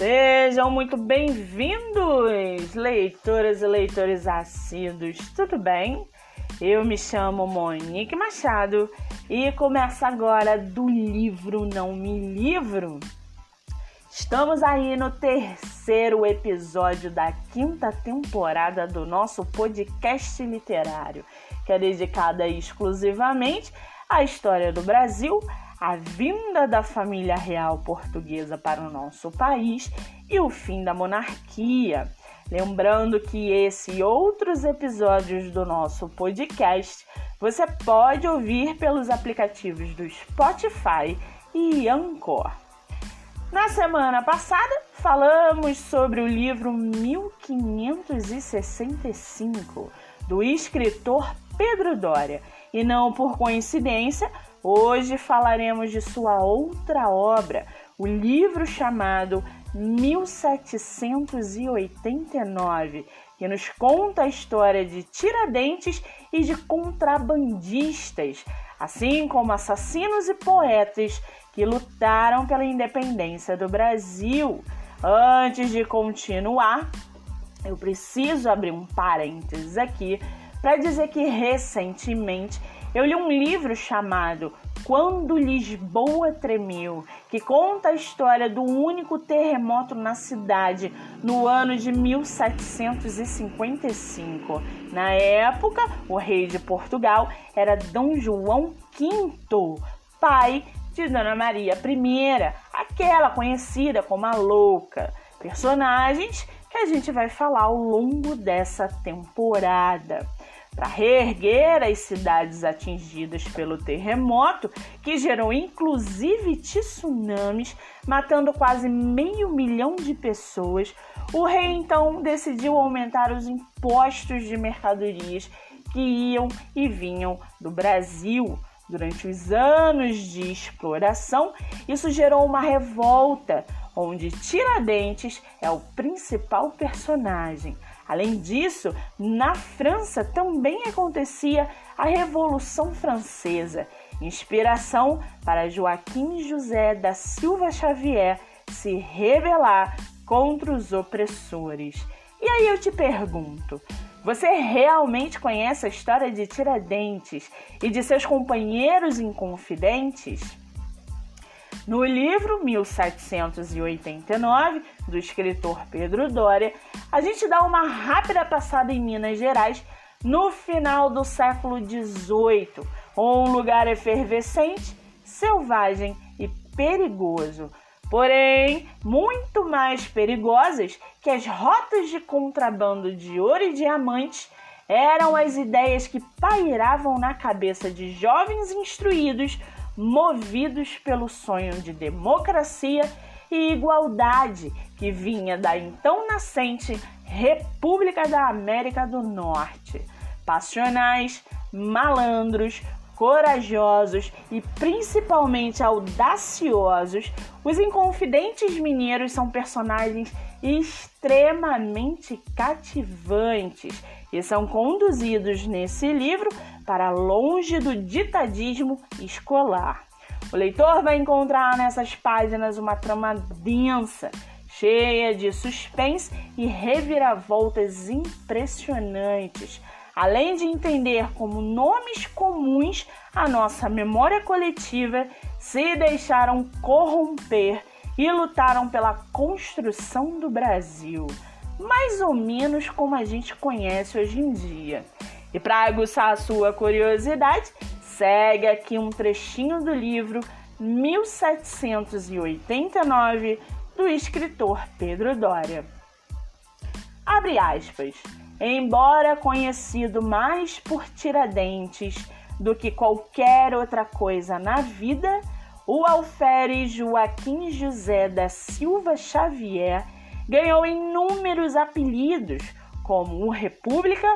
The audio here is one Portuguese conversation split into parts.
Sejam muito bem-vindos, leitoras e leitores assíduos, tudo bem? Eu me chamo Monique Machado e começa agora do livro Não Me Livro. Estamos aí no terceiro episódio da quinta temporada do nosso podcast literário, que é dedicada exclusivamente à história do Brasil, a vinda da família real portuguesa para o nosso país e o fim da monarquia. Lembrando que esse e outros episódios do nosso podcast você pode ouvir pelos aplicativos do Spotify e Anchor. Na semana passada, falamos sobre o livro 1565 do escritor Pedro Doria e não por coincidência Hoje falaremos de sua outra obra, o livro chamado 1789, que nos conta a história de tiradentes e de contrabandistas, assim como assassinos e poetas que lutaram pela independência do Brasil. Antes de continuar, eu preciso abrir um parênteses aqui para dizer que recentemente eu li um livro chamado Quando Lisboa Tremeu, que conta a história do único terremoto na cidade no ano de 1755. Na época, o rei de Portugal era Dom João V, pai de Dona Maria I, aquela conhecida como a Louca. Personagens que a gente vai falar ao longo dessa temporada para reerguer as cidades atingidas pelo terremoto, que gerou inclusive tsunamis, matando quase meio milhão de pessoas, o rei então decidiu aumentar os impostos de mercadorias que iam e vinham do Brasil. Durante os anos de exploração, isso gerou uma revolta, onde Tiradentes é o principal personagem. Além disso, na França também acontecia a Revolução Francesa, inspiração para Joaquim José da Silva Xavier se rebelar contra os opressores. E aí eu te pergunto, você realmente conhece a história de Tiradentes e de seus companheiros inconfidentes? No livro 1789, do escritor Pedro Doria, a gente dá uma rápida passada em Minas Gerais no final do século XVIII, um lugar efervescente, selvagem e perigoso. Porém, muito mais perigosas que as rotas de contrabando de ouro e diamantes eram as ideias que pairavam na cabeça de jovens instruídos movidos pelo sonho de democracia e igualdade que vinha da então nascente República da América do Norte. Passionais, malandros, corajosos e principalmente audaciosos, os Inconfidentes Mineiros são personagens extremamente cativantes e são conduzidos nesse livro para longe do ditadismo escolar. O leitor vai encontrar nessas páginas uma trama densa, cheia de suspense e reviravoltas impressionantes, além de entender como nomes comuns à nossa memória coletiva se deixaram corromper e lutaram pela construção do Brasil, mais ou menos como a gente conhece hoje em dia. E para aguçar a sua curiosidade, segue aqui um trechinho do livro 1789 do escritor Pedro Doria. Abre aspas. Embora conhecido mais por Tiradentes do que qualquer outra coisa na vida, o alferes Joaquim José da Silva Xavier ganhou inúmeros apelidos, como o República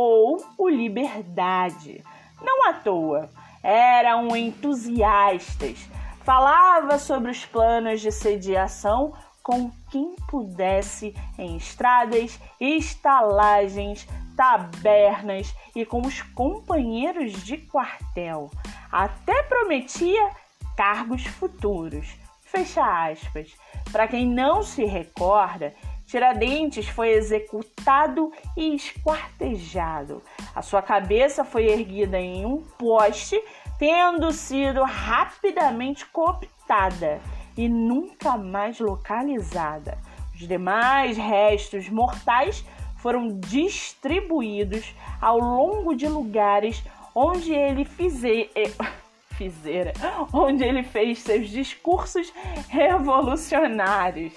ou o Liberdade. Não à toa, eram entusiastas, falava sobre os planos de sediação com quem pudesse em estradas, estalagens, tabernas e com os companheiros de quartel. Até prometia cargos futuros. Fecha aspas. Para quem não se recorda, Tiradentes foi executado e esquartejado. A sua cabeça foi erguida em um poste, tendo sido rapidamente cooptada e nunca mais localizada. Os demais restos mortais foram distribuídos ao longo de lugares onde ele fizer, fizera, onde ele fez seus discursos revolucionários.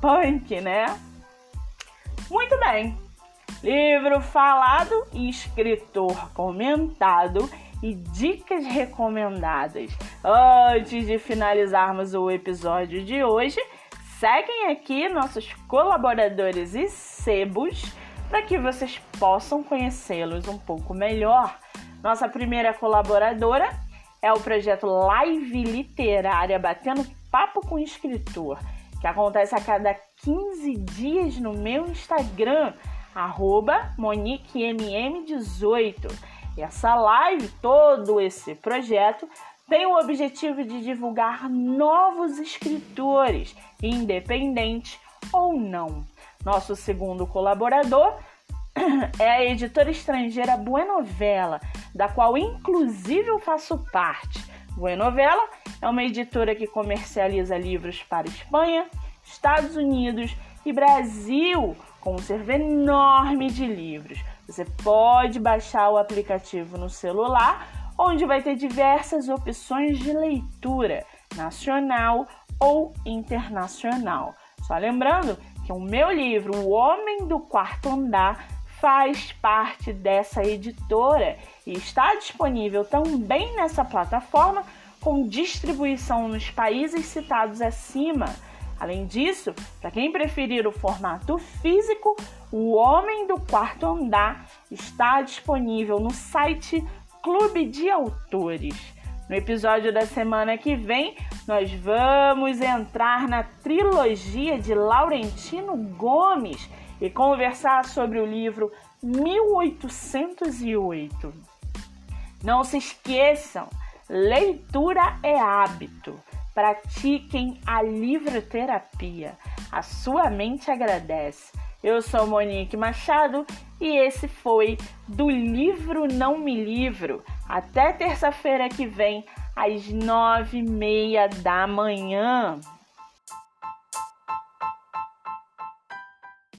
Punk, né? Muito bem. Livro falado escritor comentado e dicas recomendadas. Antes de finalizarmos o episódio de hoje, seguem aqui nossos colaboradores e sebos para que vocês possam conhecê-los um pouco melhor. Nossa primeira colaboradora é o projeto Live Literária Batendo Papo com Escritor, que acontece a cada 15 dias no meu Instagram, MoniqueMM18. E essa live, todo esse projeto, tem o objetivo de divulgar novos escritores, independentes ou não. Nosso segundo colaborador é a editora estrangeira Buenovela, da qual inclusive eu faço parte. Buenovela é uma editora que comercializa livros para Espanha, Estados Unidos e Brasil, com um servo enorme de livros. Você pode baixar o aplicativo no celular, onde vai ter diversas opções de leitura, nacional ou internacional. Só lembrando que o meu livro, O Homem do Quarto Andar, faz parte dessa editora e está disponível também nessa plataforma com distribuição nos países citados acima. Além disso, para quem preferir o formato físico, O Homem do Quarto Andar está disponível no site Clube de Autores. No episódio da semana que vem, nós vamos entrar na trilogia de Laurentino Gomes e conversar sobre o livro 1808. Não se esqueçam, leitura é hábito. Pratiquem a livroterapia. A sua mente agradece. Eu sou Monique Machado e esse foi do livro Não Me Livro. Até terça-feira que vem, às nove e meia da manhã.